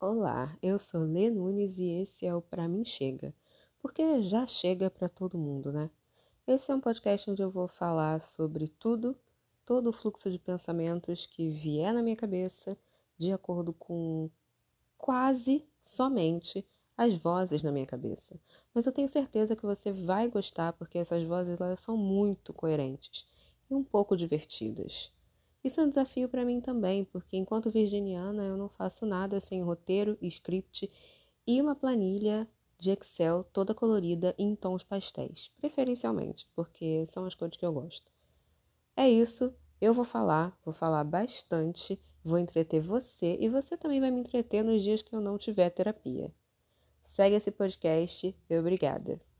Olá, eu sou Lê Nunes e esse é o Pra Mim Chega, porque já chega para todo mundo, né? Esse é um podcast onde eu vou falar sobre tudo, todo o fluxo de pensamentos que vier na minha cabeça, de acordo com quase somente as vozes na minha cabeça. Mas eu tenho certeza que você vai gostar porque essas vozes elas são muito coerentes e um pouco divertidas. Isso é um desafio para mim também, porque enquanto virginiana eu não faço nada sem roteiro, script e uma planilha de Excel toda colorida em tons pastéis, preferencialmente, porque são as cores que eu gosto. É isso, eu vou falar, vou falar bastante, vou entreter você e você também vai me entreter nos dias que eu não tiver terapia. Segue esse podcast obrigada.